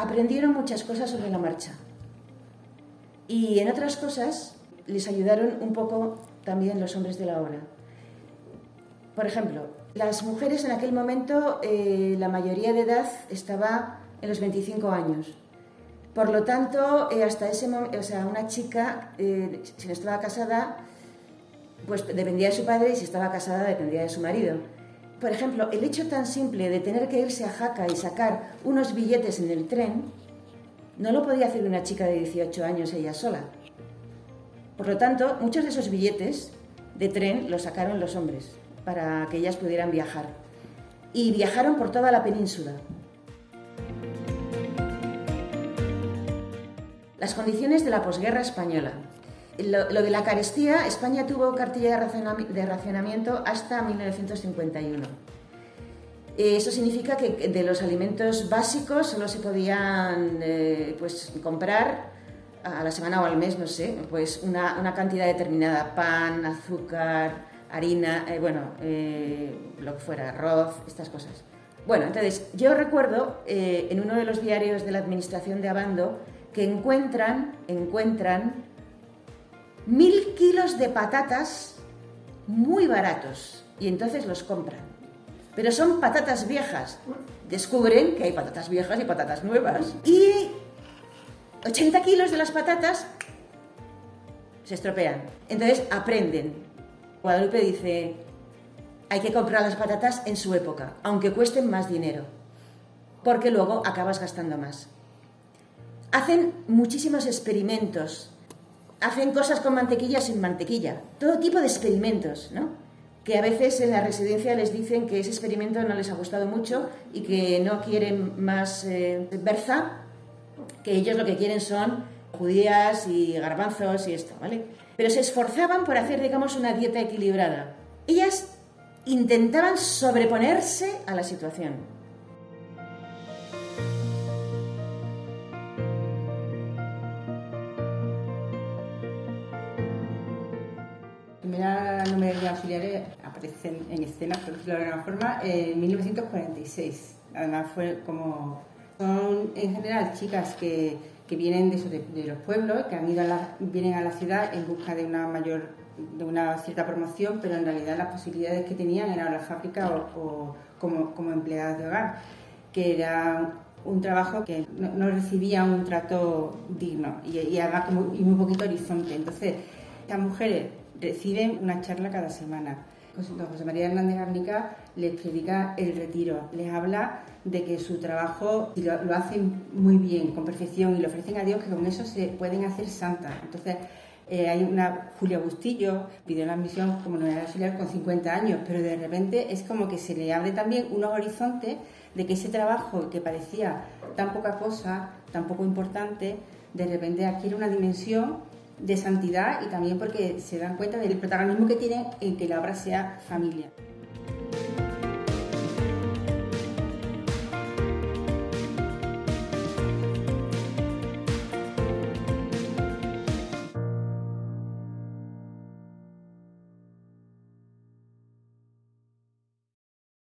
aprendieron muchas cosas sobre la marcha. Y en otras cosas les ayudaron un poco también los hombres de la obra. Por ejemplo, las mujeres en aquel momento, eh, la mayoría de edad estaba en los 25 años. Por lo tanto, eh, hasta ese momento, o sea, una chica, eh, si no estaba casada, pues dependía de su padre y si estaba casada dependía de su marido. Por ejemplo, el hecho tan simple de tener que irse a Jaca y sacar unos billetes en el tren, no lo podía hacer una chica de 18 años ella sola. Por lo tanto, muchos de esos billetes de tren los sacaron los hombres para que ellas pudieran viajar. Y viajaron por toda la península. Las condiciones de la posguerra española. Lo, de la carestía, España tuvo cartilla de racionamiento hasta 1951. Eso significa que de los alimentos básicos solo se podían eh, pues, comprar a la semana o al mes, no sé, pues una, cantidad determinada, pan, azúcar, harina, eh, bueno, eh, lo que fuera, arroz, estas cosas. Bueno, entonces yo recuerdo en uno de los diarios de la administración de Abando que encuentran, encuentran mil kilos de patatas muy baratos y entonces los compran. Pero son patatas viejas. Descubren que hay patatas viejas y patatas nuevas. Y 80 kilos de las patatas se estropean. Entonces aprenden. Guadalupe dice, hay que comprar las patatas en su época, aunque cuesten más dinero, porque luego acabas gastando más. Hacen muchísimos experimentos. Hacen cosas con mantequilla sin mantequilla. Todo tipo de experimentos, ¿no? Que a veces en la residencia les dicen que ese experimento no les ha gustado mucho y que no quieren más eh, berza, que ellos lo que quieren son judías y garbanzos y esto, ¿vale? Pero se esforzaban por hacer, digamos, una dieta equilibrada. Ellas intentaban sobreponerse a la situación. Primera numeraria auxiliares aparecen en escena, por decirlo de alguna forma, en 1946. Además fue como... Son en general chicas que, que vienen de, de, los pueblos, que han ido a la, vienen a la ciudad en busca de una mayor, de una cierta promoción, pero en realidad las posibilidades que tenían eran la fábrica o, como, como empleadas de hogar, que era un trabajo que no, no recibía un trato digno y, y además como, y muy poquito horizonte. Entonces, estas mujeres reciben una charla cada semana. Don José María Hernández Garnica les predica el retiro, les habla de que su trabajo lo, hacen muy bien, con perfección, y le ofrecen a Dios que con eso se pueden hacer santas. Entonces, eh, hay una Julia Bustillo, pidió la misión como novena auxiliar con 50 años, pero de repente es como que se le abre también unos horizontes de que ese trabajo que parecía tan poca cosa, tan poco importante, de repente adquiere una dimensión de santidad y también porque se dan cuenta del protagonismo que tiene en que la obra sea familia.